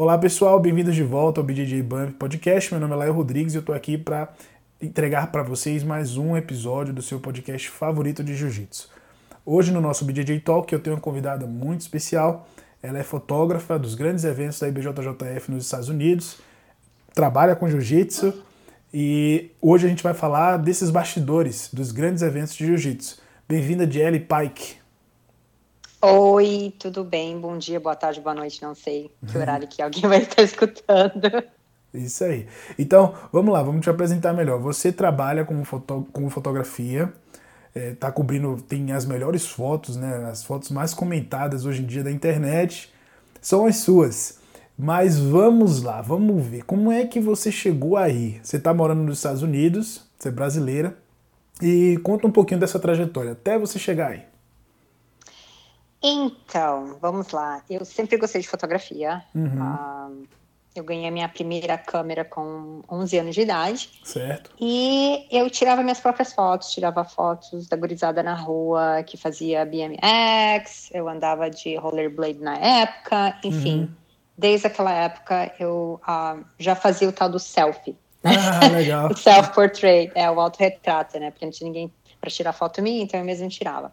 Olá pessoal, bem-vindos de volta ao BJJ Bump Podcast. Meu nome é Laio Rodrigues e eu tô aqui para entregar para vocês mais um episódio do seu podcast favorito de Jiu-Jitsu. Hoje no nosso BJJ Talk eu tenho uma convidada muito especial. Ela é fotógrafa dos grandes eventos da IBJJF nos Estados Unidos, trabalha com Jiu-Jitsu e hoje a gente vai falar desses bastidores dos grandes eventos de Jiu-Jitsu. Bem-vinda, Jelly Pike. Oi, tudo bem? Bom dia, boa tarde, boa noite, não sei que horário que alguém vai estar escutando. Isso aí. Então, vamos lá, vamos te apresentar melhor. Você trabalha com, foto, com fotografia, é, tá cobrindo, tem as melhores fotos, né? As fotos mais comentadas hoje em dia da internet são as suas. Mas vamos lá, vamos ver. Como é que você chegou aí? Você está morando nos Estados Unidos, você é brasileira, e conta um pouquinho dessa trajetória até você chegar aí. Então, vamos lá. Eu sempre gostei de fotografia. Uhum. Uh, eu ganhei a minha primeira câmera com 11 anos de idade. Certo. E eu tirava minhas próprias fotos, tirava fotos da gurizada na rua que fazia BMX, eu andava de rollerblade na época, enfim. Uhum. Desde aquela época eu uh, já fazia o tal do selfie. Ah, legal. Self-portrait, é o autorretrato, né? Porque não tinha ninguém para tirar foto minha, então eu mesmo tirava.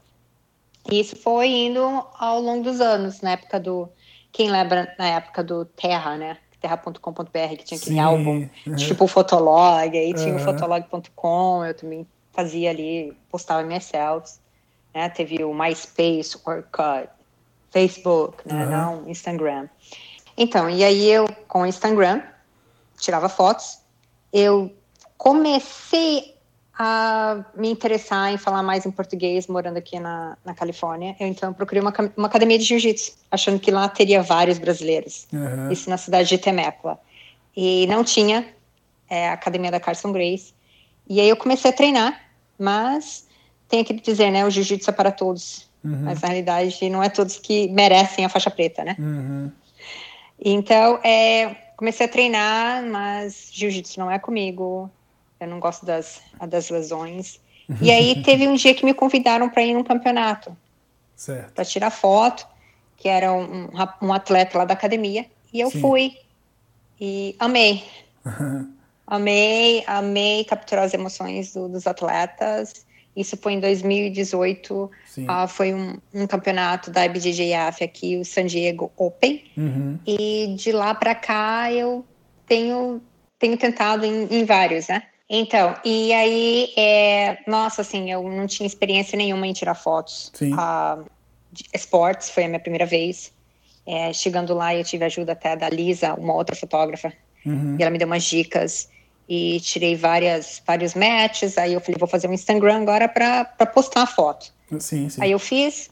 E isso foi indo ao longo dos anos, na época do. Quem lembra na época do Terra, né? Terra.com.br, que tinha aquele Sim, álbum, uhum. tipo o Fotolog, aí tinha uhum. o Fotolog.com, eu também fazia ali, postava minhas selfies. Né? Teve o MySpace, Orkut, Facebook, né? Uhum. Não Instagram. Então, e aí eu, com o Instagram, tirava fotos. Eu comecei a me interessar em falar mais em português morando aqui na, na Califórnia. Eu então procurei uma, uma academia de jiu-jitsu, achando que lá teria vários brasileiros. Uhum. Isso na cidade de Temecula. E não tinha é, a academia da Carson Grace. E aí eu comecei a treinar, mas tenho que dizer, né, o jiu-jitsu é para todos. Uhum. Mas na realidade não é todos que merecem a faixa preta, né? Uhum. Então, é, comecei a treinar, mas jiu-jitsu não é comigo eu não gosto das, das lesões. E aí teve um dia que me convidaram para ir num campeonato. Para tirar foto, que era um, um, atleta lá da academia. E eu Sim. fui. E amei. amei, amei capturar as emoções do, dos atletas. Isso foi em 2018. Uh, foi um, um, campeonato da IBJJF aqui, o San Diego Open. Uhum. E de lá para cá eu tenho, tenho tentado em, em vários, né? Então, e aí, é, nossa, assim, eu não tinha experiência nenhuma em tirar fotos. Sim. Uh, esportes foi a minha primeira vez. É, chegando lá, eu tive ajuda até da Lisa, uma outra fotógrafa, uhum. e ela me deu umas dicas e tirei várias, vários matches. Aí eu falei, vou fazer um Instagram agora para postar a foto. Sim, sim. Aí eu fiz,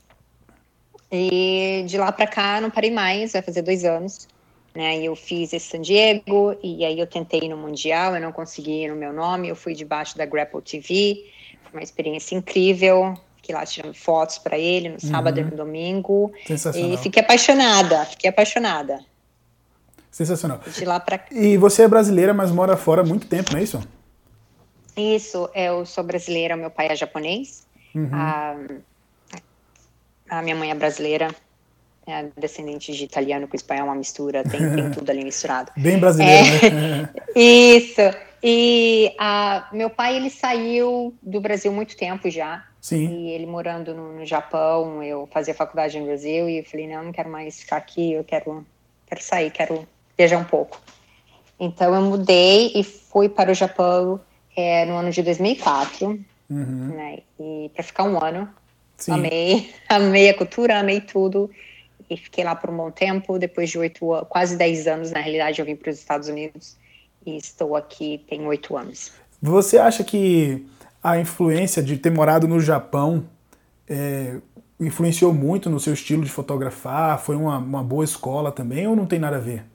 e de lá para cá não parei mais, vai fazer dois anos né? Eu fiz esse San Diego e aí eu tentei no mundial, eu não consegui no meu nome, eu fui debaixo da Grapple TV, foi uma experiência incrível. Fiquei lá tirando fotos para ele no sábado uhum. e no domingo e fiquei apaixonada, fiquei apaixonada. Sensacional. De lá pra... E você é brasileira, mas mora fora há muito tempo, não é isso? Isso, eu sou brasileira, meu pai é japonês. Uhum. A, a minha mãe é brasileira, é descendente de italiano com espanhol, uma mistura, tem, tem tudo ali misturado. Bem brasileiro, é, né? Isso. E a, meu pai, ele saiu do Brasil muito tempo já. Sim. E ele morando no, no, Japão, eu fazia faculdade no Brasil e eu falei, não, não quero mais ficar aqui, eu quero, quero sair, quero viajar um pouco. Então eu mudei e fui para o Japão é, no ano de 2004, uhum. né? E para ficar um ano. Sim. Amei, amei a cultura, amei tudo e fiquei lá por um bom tempo. Depois de oito, quase dez anos, na realidade, eu vim para os Estados Unidos e estou aqui tem oito anos. Você acha que a influência de ter morado no Japão é, influenciou muito no seu estilo de fotografar? Foi uma, uma boa escola também ou não tem nada a ver?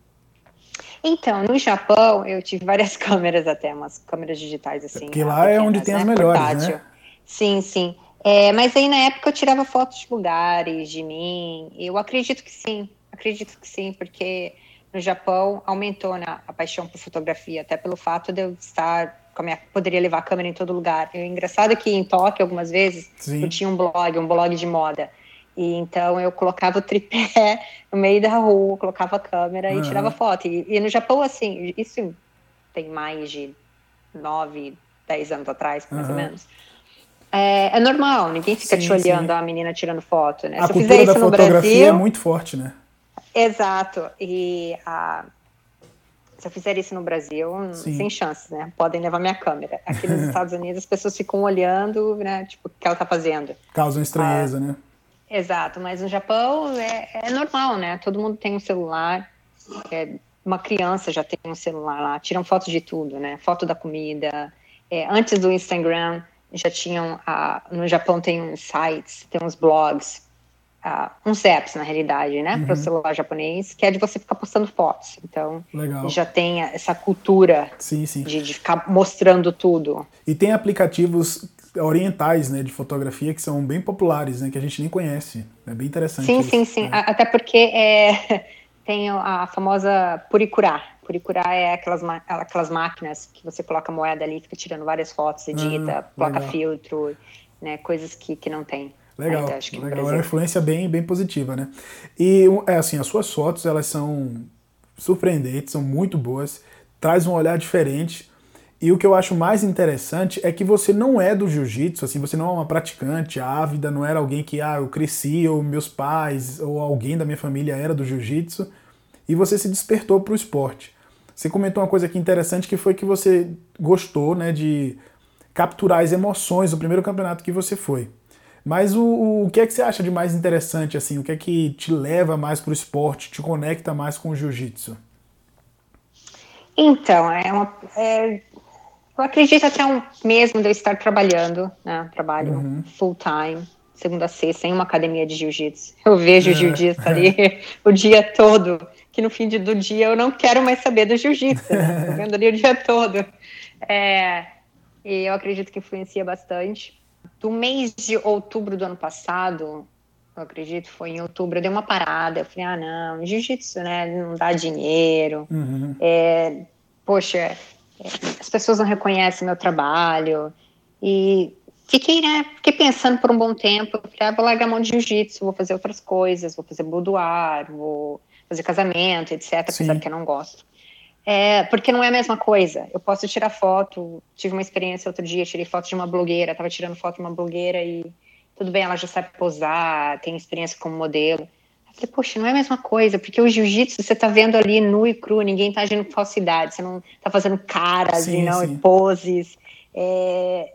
Então, no Japão, eu tive várias câmeras até, umas câmeras digitais assim. Porque lá pequenas, é onde tem né? as melhores, Portátil. né? Sim, sim. É, mas aí na época eu tirava fotos de lugares, de mim. Eu acredito que sim, acredito que sim, porque no Japão aumentou né, a paixão por fotografia, até pelo fato de eu estar com a minha, poderia levar a câmera em todo lugar. E o engraçado é que em Tóquio algumas vezes sim. eu tinha um blog, um blog de moda. E então eu colocava o tripé no meio da rua, colocava a câmera uhum. e tirava foto. E, e, no Japão, assim, isso tem mais de nove, dez anos atrás, mais uhum. ou menos. É, é, normal, ninguém fica sim, te olhando sim. a menina tirando foto, né? A Se cultura da fotografia Brasil, é muito forte, né? Exato. E a, se eu fizer isso no Brasil, sim. sem chances, né? Podem levar minha câmera. Aqui nos Estados Unidos as pessoas ficam olhando, né? Tipo, o que ela tá fazendo. Causa estranheza, ah, né? Exato, mas no Japão é, é, normal, né? Todo mundo tem um celular. É, uma criança já tem um celular lá, tiram fotos de tudo, né? Foto da comida. É, antes do Instagram, já tinham. no Japão tem uns sites, tem uns blogs, uh, uns apps, na realidade, né? Uhum. Para o celular japonês, que é de você ficar postando fotos. Então, Legal. já tem essa cultura sim, sim. De, de ficar mostrando tudo. E tem aplicativos orientais, né, de fotografia que são bem populares, né, que a gente nem conhece. É bem interessante. Sim, isso, sim, sim. Né? Até porque é, tem a famosa Puricurá. Puricurá é aquelas, aquelas máquinas que você coloca moeda ali, fica tirando várias fotos, edita, ah, coloca filtro, né, coisas que, que não tem. Legal, Ainda, acho que legal. É uma influência bem, bem positiva, né? E, é assim, as suas fotos, elas são surpreendentes, são muito boas, traz um olhar diferente e o que eu acho mais interessante é que você não é do jiu-jitsu, assim, você não é uma praticante ávida, não era alguém que, ah, eu cresci, ou meus pais, ou alguém da minha família era do jiu-jitsu, e você se despertou para o esporte. Você comentou uma coisa aqui interessante que foi que você gostou, né, de capturar as emoções do primeiro campeonato que você foi. Mas o, o que é que você acha de mais interessante, assim, o que é que te leva mais para o esporte, te conecta mais com o jiu-jitsu? Então, é uma, é, eu acredito até um mesmo de eu estar trabalhando, né? Trabalho uhum. full time, segunda a sexta, em uma academia de jiu-jitsu. Eu vejo o é. jiu-jitsu ali o dia todo, que no fim de, do dia eu não quero mais saber do jiu-jitsu, né? Tô vendo ali o dia todo. É, e eu acredito que influencia bastante. Do mês de outubro do ano passado, eu acredito, foi em outubro, eu dei uma parada. Eu falei, ah, não, jiu-jitsu, né? Não dá dinheiro. Uhum. É, poxa, as pessoas não reconhecem meu trabalho. E fiquei, né, fiquei pensando por um bom tempo, falei, ah, vou largar a mão de jiu-jitsu, vou fazer outras coisas, vou fazer boudoir, vou fazer casamento, etc, Sim. apesar que eu não gosto. É, porque não é a mesma coisa. Eu posso tirar foto, tive uma experiência outro dia, tirei foto de uma blogueira, estava tirando foto de uma blogueira e tudo bem, ela já sabe posar, tem experiência como modelo. Falei, poxa, não é a mesma coisa, porque o jiu-jitsu você tá vendo ali nu e cru, ninguém tá agindo com falsidade, você não tá fazendo caras sim, e não sim. poses. É,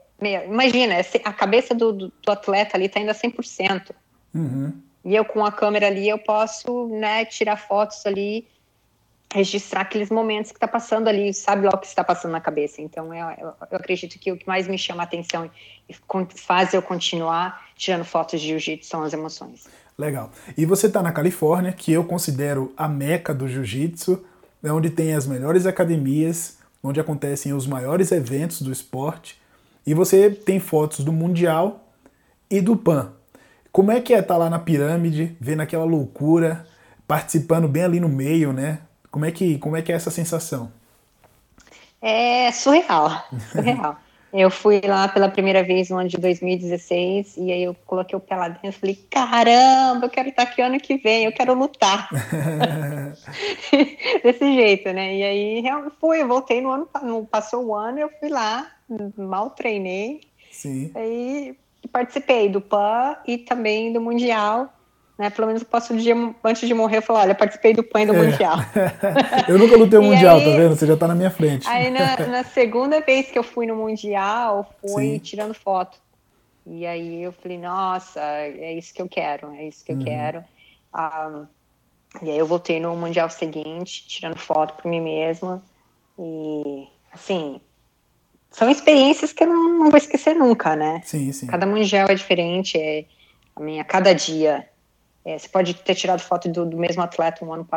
imagina, a cabeça do, do, atleta ali tá indo a 100%. Uhum. E eu com a câmera ali, eu posso né, tirar fotos ali, registrar aqueles momentos que tá passando ali, sabe lá o que está passando na cabeça. Então, eu, eu, eu, acredito que o que mais me chama a atenção e faz eu continuar tirando fotos de jiu-jitsu são as emoções. Legal. E você está na Califórnia, que eu considero a meca do jiu-jitsu, é onde tem as melhores academias, onde acontecem os maiores eventos do esporte. E você tem fotos do Mundial e do PAN. Como é que é estar tá lá na pirâmide, vendo aquela loucura, participando bem ali no meio, né? Como é que, como é, que é essa sensação? É surreal, surreal. Eu fui lá pela primeira vez no ano de 2016 e aí eu coloquei o pé lá dentro e falei, caramba, eu quero estar aqui ano que vem, eu quero lutar. Desse jeito, né? E aí fui, eu voltei no ano, passou o ano, eu fui lá, mal treinei. Sim. Aí participei do PAN e também do Mundial né? Pelo menos eu posso um dia antes de morrer falar, olha, participei do PAN do é. Mundial. eu nunca lutei o Mundial, aí, tá vendo? Você já tá na minha frente. Aí na, na, segunda vez que eu fui no Mundial, fui Sim. tirando foto. E aí eu falei, nossa, é isso que eu quero, é isso que eu uhum. quero. Um, e aí eu voltei no Mundial seguinte, tirando foto por mim mesma. E, assim, são experiências que eu não, não vou esquecer nunca, né? Sim, sim. Cada Mundial é diferente, é, a minha, cada dia é, você pode ter tirado foto do, do mesmo atleta um ano,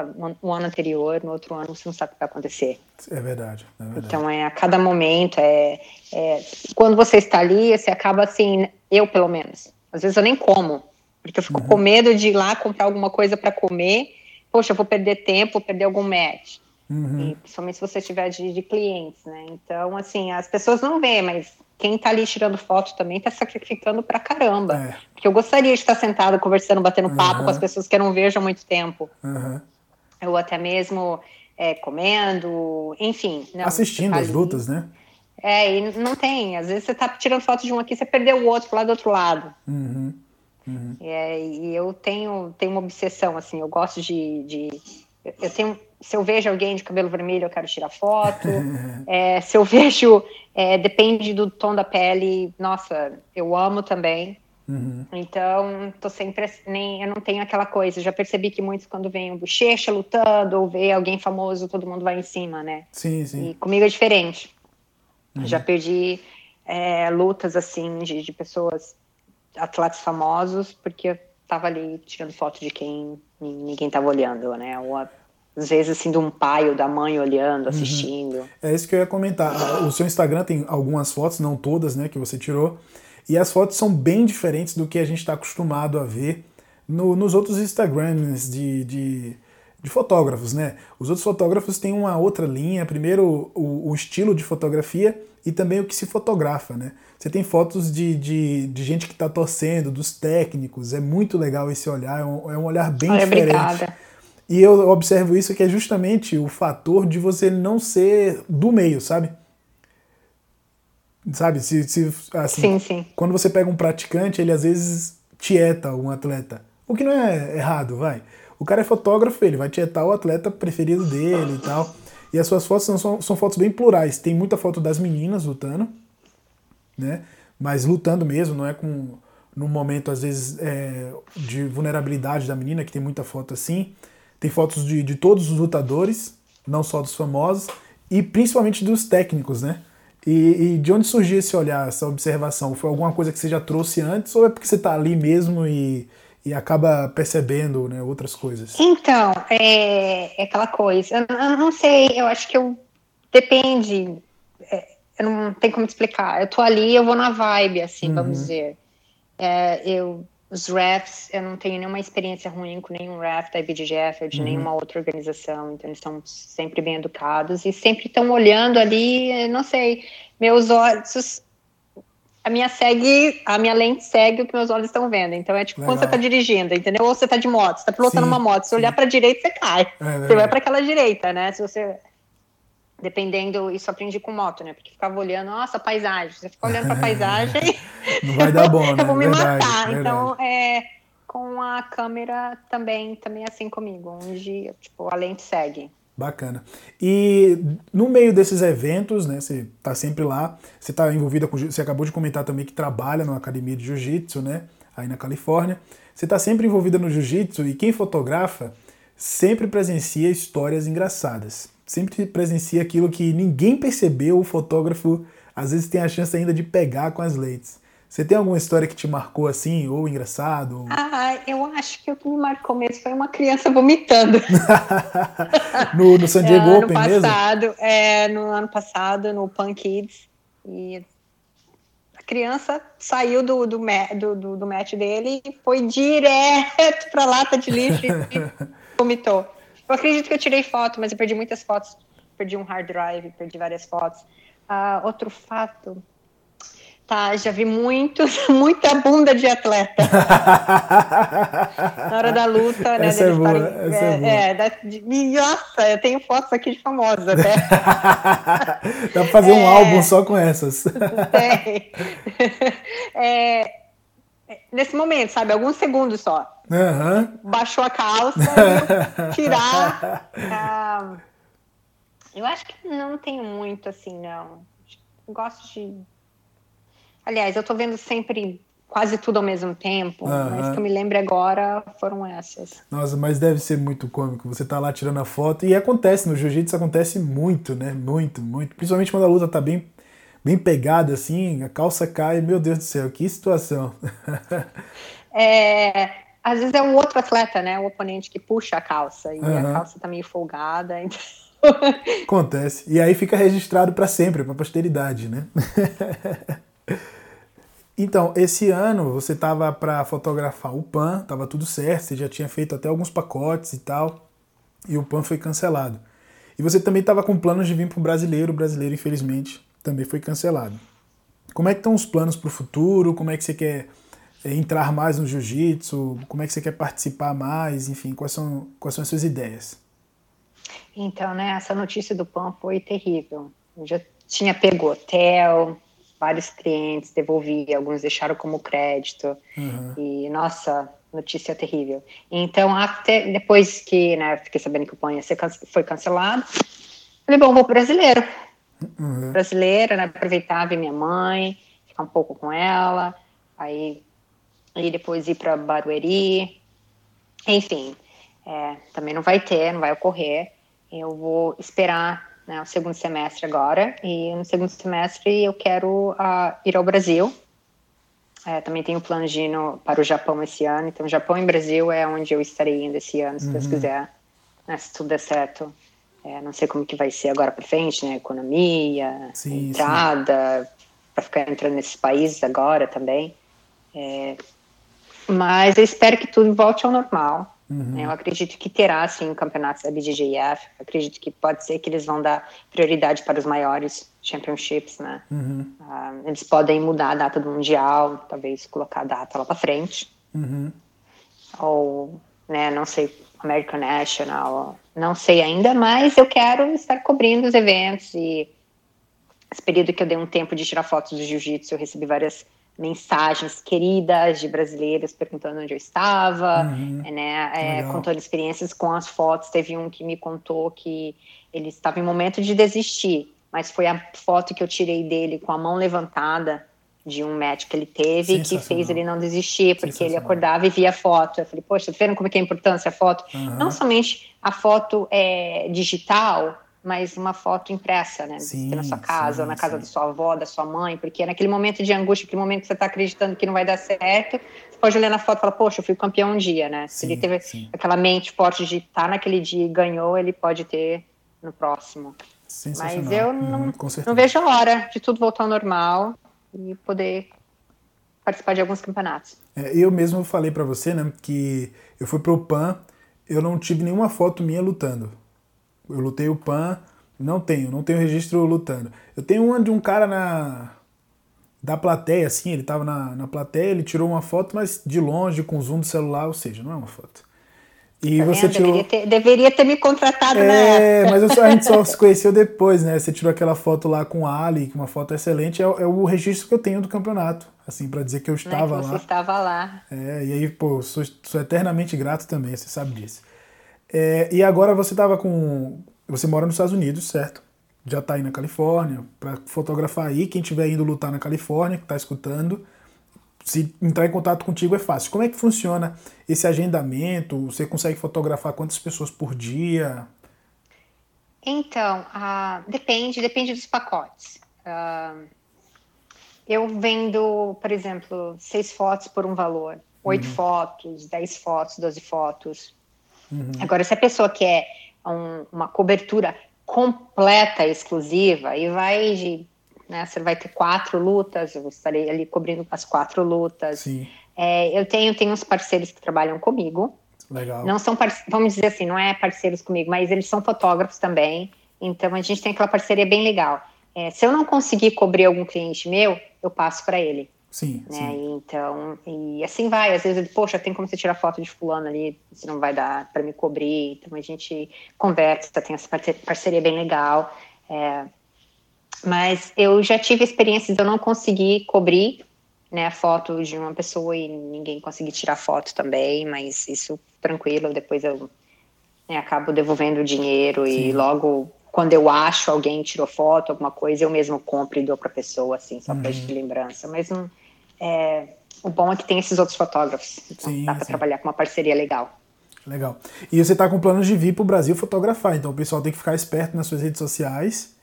um ano anterior, no outro ano você não sabe o que vai acontecer. É verdade. É verdade. Então, é a cada momento, é, é, quando você está ali, você acaba assim, eu pelo menos, às vezes eu nem como, porque eu fico uhum. com medo de ir lá comprar alguma coisa para comer, poxa, eu vou perder tempo, vou perder algum match. Uhum. E, principalmente se você tiver de, de clientes, né? Então, assim, as pessoas não veem, mas quem está ali tirando foto também está sacrificando pra caramba. É. Porque eu gostaria de estar sentado conversando, batendo papo uhum. com as pessoas que eu não vejo há muito tempo. Uhum. Ou até mesmo é, comendo, enfim. Não, Assistindo tá as lutas, né? É, e não tem. Às vezes você está tirando foto de um aqui, você perdeu o outro lá do outro lado. Uhum. Uhum. É, e eu tenho, tenho uma obsessão, assim, eu gosto de, de. Eu tenho se eu vejo alguém de cabelo vermelho, eu quero tirar foto. é, se eu vejo, é, depende do tom da pele, nossa, eu amo também. Uhum. Então, tô sempre nem eu não tenho aquela coisa. Já percebi que muitos quando vem um bochecha lutando ou vê alguém famoso, todo mundo vai em cima, né? Sim, sim. E comigo é diferente. Uhum. Já perdi é, lutas assim de, de pessoas, atletas famosos, porque eu tava ali tirando foto de quem ninguém tava olhando, né? Ou a às vezes assim de um pai ou da mãe olhando, uhum. assistindo. Uhum. É isso que eu ia comentar. O seu Instagram tem algumas fotos, não todas, né, que você tirou, e as fotos são bem diferentes do que a gente está acostumado a ver no, nos outros Instagrams de, de, de, fotógrafos, né? Os outros fotógrafos têm uma outra linha, primeiro o, o, estilo de fotografia e também o que se fotografa, né? Você tem fotos de, de, de gente que está torcendo, dos técnicos, é muito legal esse olhar, é um, é um olhar bem Olha, diferente. Obrigada e eu observo isso que é justamente o fator de você não ser do meio, sabe? Sabe? Se, se, assim, sim, sim. Quando você pega um praticante, ele às vezes tieta um atleta. O que não é errado, vai. O cara é fotógrafo, ele vai tietar o atleta preferido dele e tal. E as suas fotos são, são, fotos bem plurais. Tem muita foto das meninas lutando, né? Mas lutando mesmo, não é com num momento, às vezes, é, de vulnerabilidade da menina, que tem muita foto assim. Tem fotos de, de todos os lutadores, não só dos famosos, e principalmente dos técnicos, né? E, e, de onde surgiu esse olhar, essa observação? Foi alguma coisa que você já trouxe antes ou é porque você está ali mesmo e, e acaba percebendo né, outras coisas? Então, é, é aquela coisa. Eu, eu, não sei, eu acho que eu. Depende. É, eu não tem como explicar. Eu tô ali, eu vou na vibe, assim, uhum. vamos dizer. É, eu os refs, eu não tenho nenhuma experiência ruim com nenhum ref da IBGF ou de uhum. nenhuma outra organização, então eles estão sempre bem educados e sempre estão olhando ali, não sei, meus olhos, a minha segue, a minha lente segue o que meus olhos estão vendo, então é tipo Legal. quando você está dirigindo, entendeu? Ou você está de moto, você está pilotando sim, uma moto, se olhar para a direita você cai, é, você vai para aquela direita, né? Se você dependendo, isso aprendi com moto, né? Porque ficava olhando, nossa, paisagem. Você fica olhando para a paisagem. Não vai dar bom, né? eu vou me verdade, matar. Verdade. Então, é, com a câmera também, também é assim comigo, onde tipo, a lente segue. Bacana. E no meio desses eventos, né? Você está sempre lá, você está envolvida com. Você acabou de comentar também que trabalha numa academia de jiu-jitsu, né? Aí na Califórnia. Você está sempre envolvida no jiu-jitsu e quem fotografa sempre presencia histórias engraçadas sempre presencia aquilo que ninguém percebeu, o fotógrafo às vezes tem a chance ainda de pegar com as lentes. Você tem alguma história que te marcou assim, ou engraçado? Ah, eu acho que o que me marcou mesmo foi uma criança vomitando. no, no San Diego é, Open passado, mesmo? É, no ano passado, no Pan Kids. E a criança saiu do, do, do, do, do match dele e foi direto para a lata de lixo e vomitou. Eu acredito que eu tirei foto, mas eu perdi muitas fotos. Perdi um hard drive, perdi várias fotos. Uh, outro fato. Tá, já vi muitos, muita bunda de atleta. Na hora da luta, né? Essa é boa, essa é, é, boa. é da, de, nossa, eu tenho fotos aqui de famosa até. Dá pra fazer é, um álbum só com essas. Tem. É, nesse momento, sabe? Alguns segundos só. Uhum. Baixou a calça tirar. Ah, eu acho que não tenho muito assim, não. Gosto de. Aliás, eu tô vendo sempre quase tudo ao mesmo tempo, uhum. mas que eu me lembro agora foram essas. Nossa, mas deve ser muito cômico. Você tá lá tirando a foto e acontece, no jiu-jitsu acontece muito, né? Muito, muito. Principalmente quando a luta tá bem, bem pegada assim, a calça cai, meu Deus do céu, que situação. é, às vezes é o outro atleta, né? O oponente que puxa a calça e uhum. a calça tá meio folgada. Então... Acontece. E aí fica registrado para sempre, para posteridade, né? então, esse ano você tava para fotografar o PAN, tava tudo certo, você já tinha feito até alguns pacotes e tal, e o PAN foi cancelado. E você também estava com planos de vir para o brasileiro, o brasileiro, infelizmente, também foi cancelado. como é que estão os planos para o futuro? Como é que você quer entrar mais no jiu-jitsu? Como é que você quer participar mais? Enfim, quais são, quais são as suas ideias? Então, né, essa notícia do PAN foi terrível. Eu já tinha pego hotel, vários clientes, devolvi, alguns deixaram como crédito. Uhum. E, nossa, notícia terrível. Então, até depois que, né, fiquei sabendo que o PAN foi cancelado, falei, bom, vou pro brasileiro. Uhum. Brasileira, né, aproveitar, ver minha mãe, ficar um pouco com ela, aí, aí depois ir para Barueri. Enfim, é, também não vai ter, não vai ocorrer. Eu vou esperar né, o segundo semestre agora, e no segundo semestre eu quero uh, ir ao Brasil. É, também tenho plano de ir no, para o Japão esse ano, então Japão e Brasil é onde eu estarei indo esse ano, se uhum. Deus quiser, né, se tudo der certo. É, não sei como que vai ser agora para frente, né, economia, sim, entrada, para ficar entrando nesses países agora também. É, mas eu espero que tudo volte ao normal. Uhum. Eu acredito que terá, sim, campeonatos da BJJF. Acredito que pode ser que eles vão dar prioridade para os maiores championships, né? Uhum. Uh, eles podem mudar a data do Mundial, talvez colocar a data lá para frente. Uhum. Ou, né, não sei, American National, não sei ainda, mas eu quero estar cobrindo os eventos e esse período que eu dei um tempo de tirar fotos do jiu-jitsu, eu recebi várias mensagens queridas de brasileiros perguntando onde eu estava, uhum. né, é, contando experiências com as fotos. Teve um que me contou que ele estava em momento de desistir, mas foi a foto que eu tirei dele com a mão levantada de um médico que ele teve que fez ele não desistir, porque ele acordava e via a foto. Eu falei, poxa, tá vendo como é que é a importância a foto? Uhum. Não somente a foto é, digital, mas uma foto impressa, né? Sim, na sua casa, sim, ou na casa sim. da sua avó, da sua mãe, porque naquele momento de angústia, aquele momento que você está acreditando que não vai dar certo, você pode olhar na foto e falar, poxa, eu fui campeão um dia, né? Se ele teve aquela mente forte de estar tá naquele dia e ganhou, ele pode ter no próximo. Mas eu não, uhum, não vejo a hora de tudo voltar ao normal e poder participar de alguns campeonatos. É, eu mesmo falei para você, né, que eu fui pro PAN, eu não tive nenhuma foto minha lutando. Eu lutei o PAN, não tenho, não tenho registro lutando. Eu tenho uma de um cara na da plateia, assim, ele tava na, na plateia, ele tirou uma foto, mas de longe, com zoom do celular, ou seja, não é uma foto. E tá você tirou... deveria, ter, deveria ter me contratado? É, mas a gente só se conheceu depois, né? Você tirou aquela foto lá com a Ali, uma foto excelente, é, é o registro que eu tenho do campeonato, assim, para dizer que eu estava é que você lá. Você estava lá. É, e aí, pô, sou, sou eternamente grato também, você sabe disso. É, e agora você estava com. Você mora nos Estados Unidos, certo? Já está aí na Califórnia, para fotografar aí. Quem estiver indo lutar na Califórnia, que está escutando, se entrar em contato contigo é fácil. Como é que funciona esse agendamento? Você consegue fotografar quantas pessoas por dia? Então, uh, depende, depende dos pacotes. Uh, eu vendo, por exemplo, seis fotos por um valor, oito uhum. fotos, dez fotos, doze fotos. Uhum. Agora, se a pessoa quer um, uma cobertura completa, exclusiva, e vai de. Né, você vai ter quatro lutas, eu estarei ali cobrindo as quatro lutas. Sim. É, eu tenho, tenho uns parceiros que trabalham comigo. Legal. Não são, vamos dizer assim, não é parceiros comigo, mas eles são fotógrafos também. Então a gente tem aquela parceria bem legal. É, se eu não conseguir cobrir algum cliente meu, eu passo para ele. Sim, né? sim. Então, e assim vai. Às vezes, poxa, tem como você tirar foto de fulano ali, se não vai dar para me cobrir. Então, a gente conversa, tem essa parceria bem legal. É, mas eu já tive experiências de eu não conseguir cobrir né, a foto de uma pessoa e ninguém conseguir tirar foto também, mas isso tranquilo, depois eu né, acabo devolvendo o dinheiro Sim. e logo quando eu acho alguém tirou foto, alguma coisa, eu mesmo compro e dou para a pessoa, assim, só uhum. para de lembrança. Mas não, é, o bom é que tem esses outros fotógrafos. Então sim, dá para trabalhar com uma parceria legal. Legal. E você está com planos de vir para o Brasil fotografar, então o pessoal tem que ficar esperto nas suas redes sociais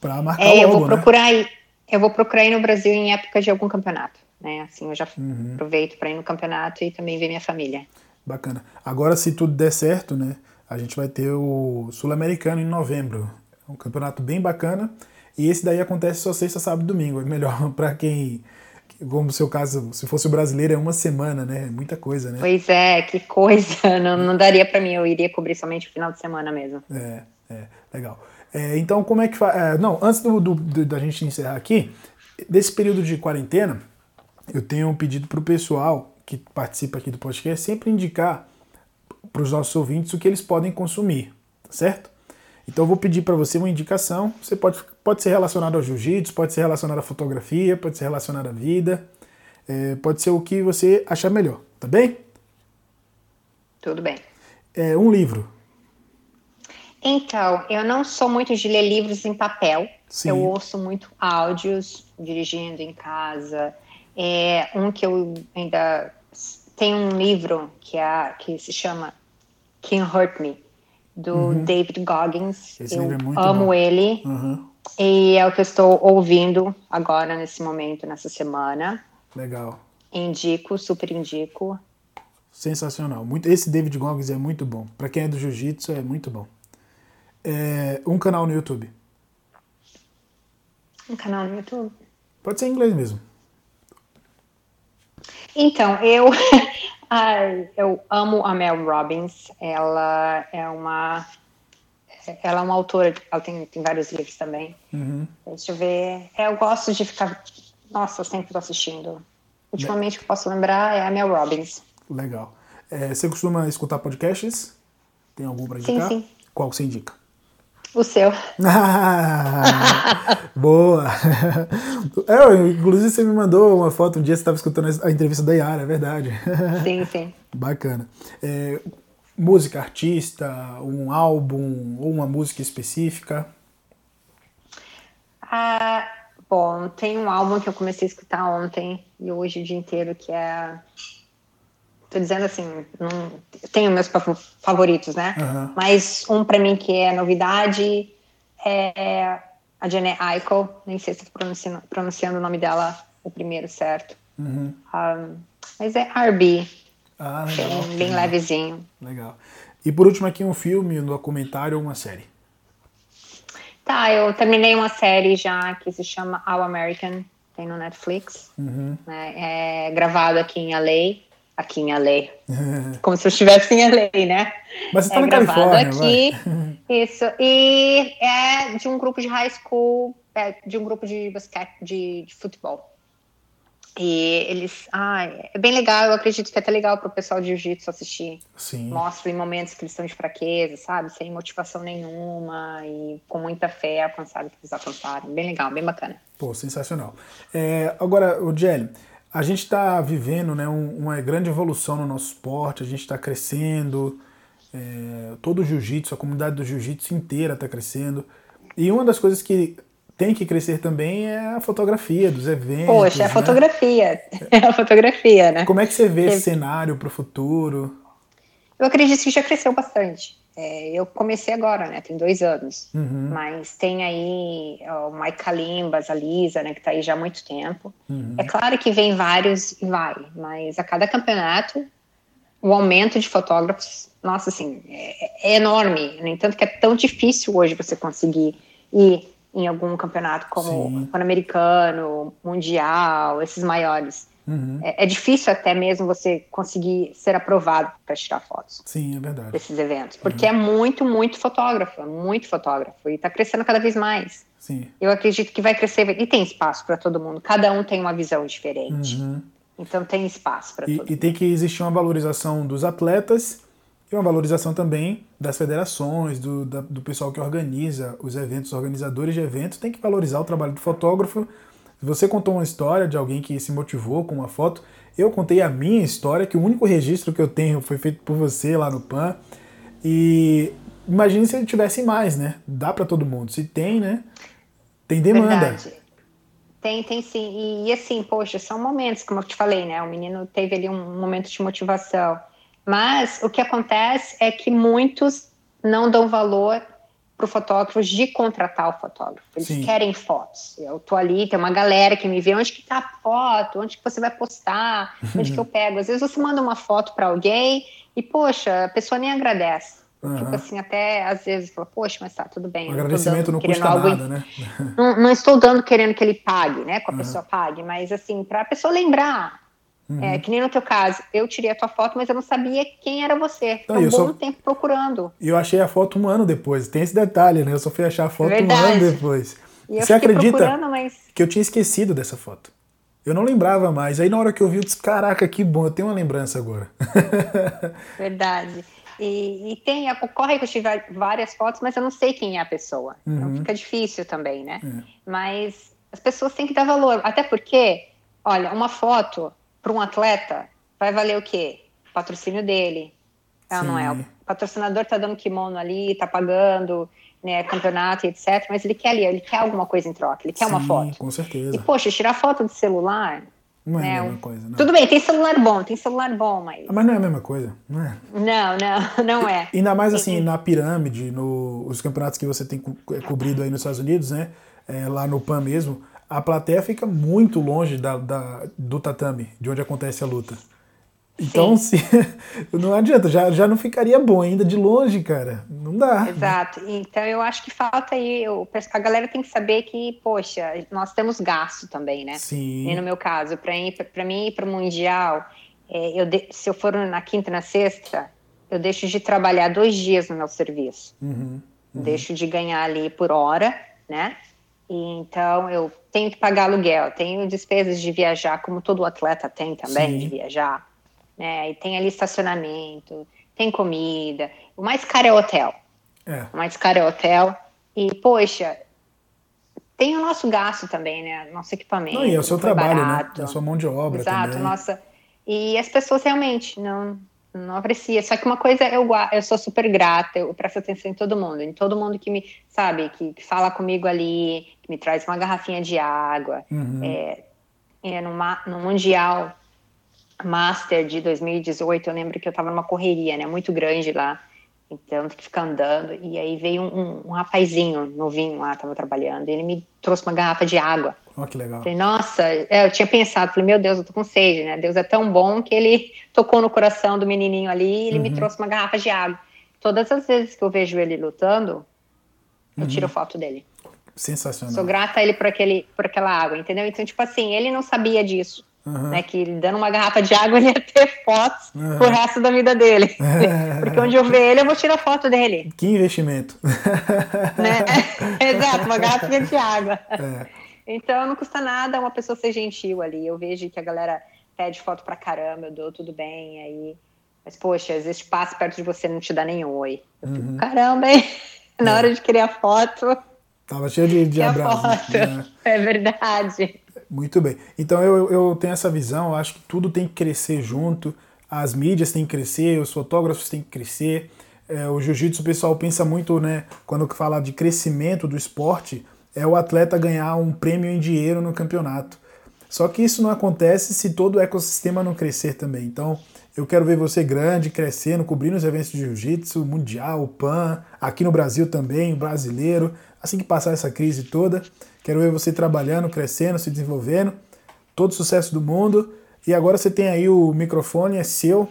para marcar é, logo, eu vou né? procurar ir, eu vou procurar ir no Brasil em época de algum campeonato, né? Assim, eu já uhum. aproveito para ir no campeonato e também ver minha família. Bacana. Agora, se tudo der certo, né? A gente vai ter o Sul-Americano em novembro. É um campeonato bem bacana. E esse daí acontece só sexta, sábado e domingo. É melhor para quem, como no seu caso, se fosse o brasileiro, é uma semana, né? É muita coisa, né? Pois é, que coisa. Não, não daria para mim, eu iria cobrir somente o final de semana mesmo. É, É, legal. É, então, como é que faz. É, não, antes do, do, do, da gente encerrar aqui, desse período de quarentena, eu tenho um pedido para o pessoal que participa aqui do podcast sempre indicar para os nossos ouvintes o que eles podem consumir, tá certo? Então eu vou pedir para você uma indicação. Você pode, pode ser relacionado ao jiu-jitsu, pode ser relacionado à fotografia, pode ser relacionado à vida, é, pode ser o que você achar melhor, tá bem? Tudo bem. É, um livro. Então, eu não sou muito de ler livros em papel. Sim. Eu ouço muito áudios dirigindo em casa. É um que eu ainda tem um livro que é que se chama Can Hurt Me do uhum. David Goggins. Esse eu é amo bom. ele. Uhum. E é o que eu estou ouvindo agora nesse momento, nessa semana. Legal. Indico, super indico. Sensacional. Muito, esse David Goggins é muito bom. Para quem é do jiu-jitsu, é muito bom. É, um canal no YouTube. Um canal no YouTube? Pode ser em inglês mesmo. Então, eu, eu amo a Mel Robbins. Ela é uma ela é uma autora, ela tem, tem vários livros também. Uhum. Deixa eu ver. É, eu gosto de ficar. Nossa, eu sempre estou assistindo. Ultimamente, o que eu posso lembrar é a Mel Robbins. Legal. É, você costuma escutar podcasts? Tem algum para indicar? Sim, sim. Qual você indica? O seu. Ah, boa! É, inclusive você me mandou uma foto um dia você estava escutando a entrevista da Yara, é verdade. Sim, sim. Bacana. É, música, artista, um álbum ou uma música específica? Ah, bom, tem um álbum que eu comecei a escutar ontem e hoje o dia inteiro que é tô dizendo assim, não, tenho meus favoritos, né? Uhum. Mas um para mim que é novidade é a Jenny Aiko, nem sei se estou pronunciando, pronunciando o nome dela o primeiro certo. Uhum. Um, mas é R&B, ah, legal. Bem, bem levezinho. Legal. E por último aqui um filme, um documentário ou uma série? Tá, eu terminei uma série já que se chama All American, tem no Netflix, uhum. né, é gravado aqui em LA aqui em LA. Como se eu estivesse em LA, né? Mas você tá é na Califórnia, aqui. Vai. Isso. E é de um grupo de high school, é de um grupo de basquete, de, de futebol. E eles. Ah, é bem legal. Eu acredito que é até legal para o pessoal de jiu-jitsu assistir. Sim. Mostra em momentos que eles estão de fraqueza, sabe? Sem motivação nenhuma e com muita fé alcançaram o que eles alcançaram. Bem legal, bem bacana. Pô, sensacional. É, agora, o Jelly, a gente está vivendo né, um, uma grande evolução no nosso esporte, a gente está crescendo, é, todo o jiu-jitsu, a comunidade do jiu-jitsu inteira está crescendo. E uma das coisas que tem que crescer também é a fotografia dos eventos. Poxa, é a né? fotografia. É a fotografia, né? Como é que você vê esse cenário para o futuro? Eu acredito que já cresceu bastante. É, eu comecei agora, né? Tem dois anos. Uhum. Mas tem aí ó, o Mike Kalimbas, a Lisa, né? Que tá aí já há muito tempo. Uhum. É claro que vem vários e vai, mas a cada campeonato o aumento de fotógrafos, nossa, assim, é, é enorme. No entanto, que é tão difícil hoje você conseguir ir em algum campeonato como o Pan-Americano, Mundial, esses maiores. Uhum. É, é, difícil até mesmo você conseguir ser aprovado para tirar fotos. Sim, é verdade. Desses eventos. Porque uhum. é muito, muito fotógrafo, é muito fotógrafo. E está crescendo cada vez mais. Sim. Eu acredito que vai crescer. E tem espaço para todo mundo. Cada um tem uma visão diferente. Uhum. Então tem espaço para todo mundo. E tem que existir uma valorização dos atletas e uma valorização também das federações, do, da, do pessoal que organiza os eventos, organizadores de eventos, tem que valorizar o trabalho do fotógrafo você contou uma história de alguém que se motivou com uma foto. Eu contei a minha história, que o único registro que eu tenho foi feito por você lá no PAN. E imagine se ele tivesse mais, né? Dá para todo mundo. Se tem, né? Tem demanda. Verdade. Tem, tem sim. E, e, assim, poxa, são momentos, como eu te falei, né? O menino teve ali um momento de motivação. Mas o que acontece é que muitos não dão valor para o fotógrafo de contratar o fotógrafo. Eles Sim. querem fotos. Eu tô ali, tem uma galera que me vê onde que tá a foto, onde que você vai postar, onde que eu pego. Às vezes você manda uma foto para alguém e, poxa, a pessoa nem agradece. Uhum. Tipo assim, até às vezes fala, poxa, mas tá, tudo bem. O agradecimento não custa algo, nada, né? Não, não, estou dando querendo que ele pague, né? Que a uhum. pessoa pague, mas assim, para a pessoa lembrar Uhum. É, que nem no teu caso, eu tirei a tua foto, mas eu não sabia quem era você. Ficou um bom só... tempo procurando. E eu achei a foto um ano depois. Tem esse detalhe, né? Eu só fui achar a foto Verdade. um ano depois. E você acredita mas... que eu tinha esquecido dessa foto? Eu não lembrava mais. Aí na hora que eu vi, eu disse, caraca, que bom, eu tenho uma lembrança agora. Verdade. E, e tem, ocorre que eu tive várias fotos, mas eu não sei quem é a pessoa. Então uhum. Então fica difícil também, né? É. Mas as pessoas têm que dar valor. Até porque, olha, uma foto para um atleta vai valer o quê? O patrocínio dele. É não é? O patrocinador tá dando kimono ali, tá pagando né, campeonato e etc. Mas ele quer ali, ele quer alguma coisa em troca, ele quer Sim, uma foto. Com certeza. E, poxa, tirar foto de celular. Não é a né, mesma coisa, não. Tudo bem, tem celular bom, tem celular bom, mas. Ah, mas não é a mesma coisa, não é? Não, não, não é. Ainda mais assim, na pirâmide, nos no, campeonatos que você tem co é, cobrido aí nos Estados Unidos, né? É, lá no PAN mesmo, a plateia fica muito longe da, da, do tatame, de onde acontece a luta. Então, se, não adianta, já, já não ficaria bom ainda de longe, cara. Não dá. Exato. Então, eu acho que falta aí. Eu, a galera tem que saber que, poxa, nós temos gasto também, né? Sim. E no meu caso, para mim ir para o Mundial, é, eu de, se eu for na quinta e na sexta, eu deixo de trabalhar dois dias no meu serviço. Uhum, uhum. Deixo de ganhar ali por hora, né? Então eu tenho que pagar aluguel, tenho despesas de viajar, como todo atleta tem também, Sim. de viajar né? E tem ali estacionamento, tem comida. O mais caro é o hotel. É. O mais caro é o hotel. E, poxa, tem o nosso gasto também, né? Nosso equipamento. Não, e é o seu trabalho, né? barato. né? É a sua mão de obra Exato, também. nossa. E as pessoas realmente não não aprecia. Só que uma coisa eu eu sou super grata, eu presto atenção em todo mundo, em todo mundo que me sabe, que, que fala comigo ali, que me traz uma garrafinha de água. Uhum. É, é no, no mundial Master de 2018, eu lembro que eu estava numa correria, né, muito grande lá, então tem que ficar andando, e aí veio um, um, rapazinho novinho lá, estava trabalhando, e ele me trouxe uma garrafa de água. Oh, que legal. Falei, nossa, é, eu tinha pensado, falei, meu Deus, eu tô com sede, né, Deus é tão bom que ele tocou no coração do menininho ali, e ele uhum. me trouxe uma garrafa de água. Todas as vezes que eu vejo ele lutando, eu uhum. tiro foto dele. Sensacional. Sou grata a ele por, aquele, por aquela água, entendeu? Então, tipo assim, ele não sabia disso. Uhum. Né, que dando uma garrafa de água ele ia ter fotos uhum. pro resto da vida dele. Porque onde eu ver ele, eu vou tirar foto dele. Que investimento. Né? Exato, uma garrafa de água. É. Então não custa nada uma pessoa ser gentil ali. Eu vejo que a galera pede foto pra caramba, eu dou tudo bem, aí. Mas, poxa, às vezes passa perto de você e não te dá nem oi. Eu fico, uhum. caramba, hein? Na é. hora de querer a foto. Tava cheio de, de abraços. Né? É verdade. Muito bem. Então eu, eu tenho essa visão, eu acho que tudo tem que crescer junto, as mídias têm que crescer, os fotógrafos têm que crescer. É, o jiu-jitsu, pessoal pensa muito, né, quando fala de crescimento do esporte, é o atleta ganhar um prêmio em dinheiro no campeonato. Só que isso não acontece se todo o ecossistema não crescer também. Então, eu quero ver você grande, crescendo, cobrindo os eventos de jiu-jitsu, mundial, PAN, aqui no Brasil também, brasileiro. Assim que passar essa crise toda, Quero ver você trabalhando, crescendo, se desenvolvendo. Todo sucesso do mundo. E agora você tem aí o microfone, é seu,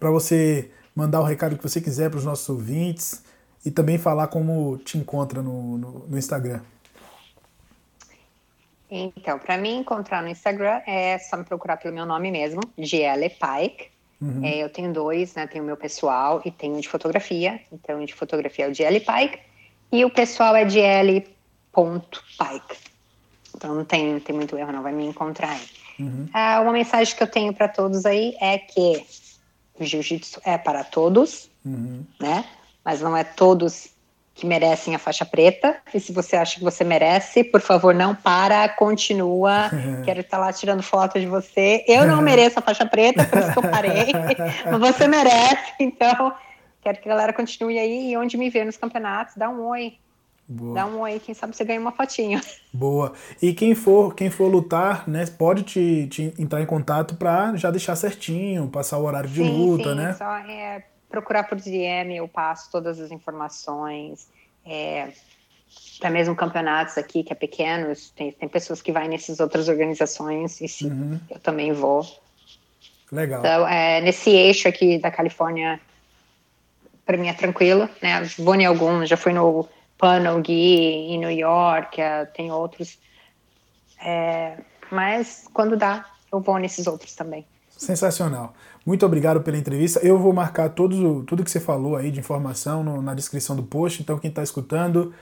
para você mandar o recado que você quiser para os nossos ouvintes e também falar como te encontra no, no, no Instagram. Então, para me encontrar no Instagram é só me procurar pelo meu nome mesmo, GL Pike. Uhum. É, eu tenho dois, né? Tenho o meu pessoal e tenho de fotografia. Então, de fotografia é o GL Pike e o pessoal é GL pike. Então não tem, tem muito erro, não vai me encontrar aí. Uhum. Ah, uma mensagem que eu tenho para todos aí é que o jiu-jitsu é para todos, uhum. né? Mas não é todos que merecem a faixa preta. E se você acha que você merece, por favor, não para, continua. Quero estar lá tirando foto de você. Eu não mereço a faixa preta, por isso que eu parei. Mas você merece, então quero que a galera continue aí e onde me ver nos campeonatos, dá um oi. Boa. Dá um oi, quem sabe você ganha uma fotinha. Boa. E quem for, quem for lutar, né, pode te, te entrar em contato para já deixar certinho, passar o horário de sim, luta, sim, né? Só é, procurar por DM, eu passo todas as informações. É, até mesmo campeonatos aqui, que é pequenos, tem, tem pessoas que vão nessas outras organizações, e sim, uhum. eu também vou. Legal. Então, é, nesse eixo aqui da Califórnia, para mim é tranquilo, né? Vou em alguns, já fui no Panel Gui em New York, é, tem outros. É, mas quando dá, eu vou nesses outros também. Sensacional. Muito obrigado pela entrevista. Eu vou marcar todos, tudo que você falou aí de informação no, na descrição do post, então quem está escutando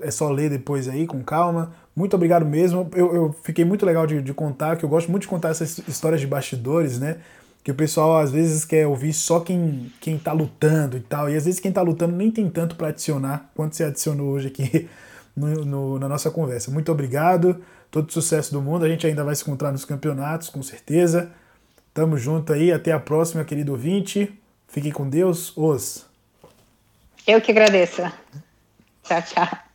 é só ler depois aí com calma. Muito obrigado mesmo. Eu, eu fiquei muito legal de, de, contar, que eu gosto muito de contar essas histórias de bastidores, né? Que o pessoal às vezes quer ouvir só quem, quem tá lutando e tal. E às vezes quem tá lutando nem tem tanto para adicionar quanto você adicionou hoje aqui no, no, na nossa conversa. Muito obrigado. Todo sucesso do mundo. A gente ainda vai se encontrar nos campeonatos, com certeza. Tamo junto aí. Até a próxima, querido ouvinte. Fiquem com Deus. Os. Eu que agradeço. Tchau, tchau.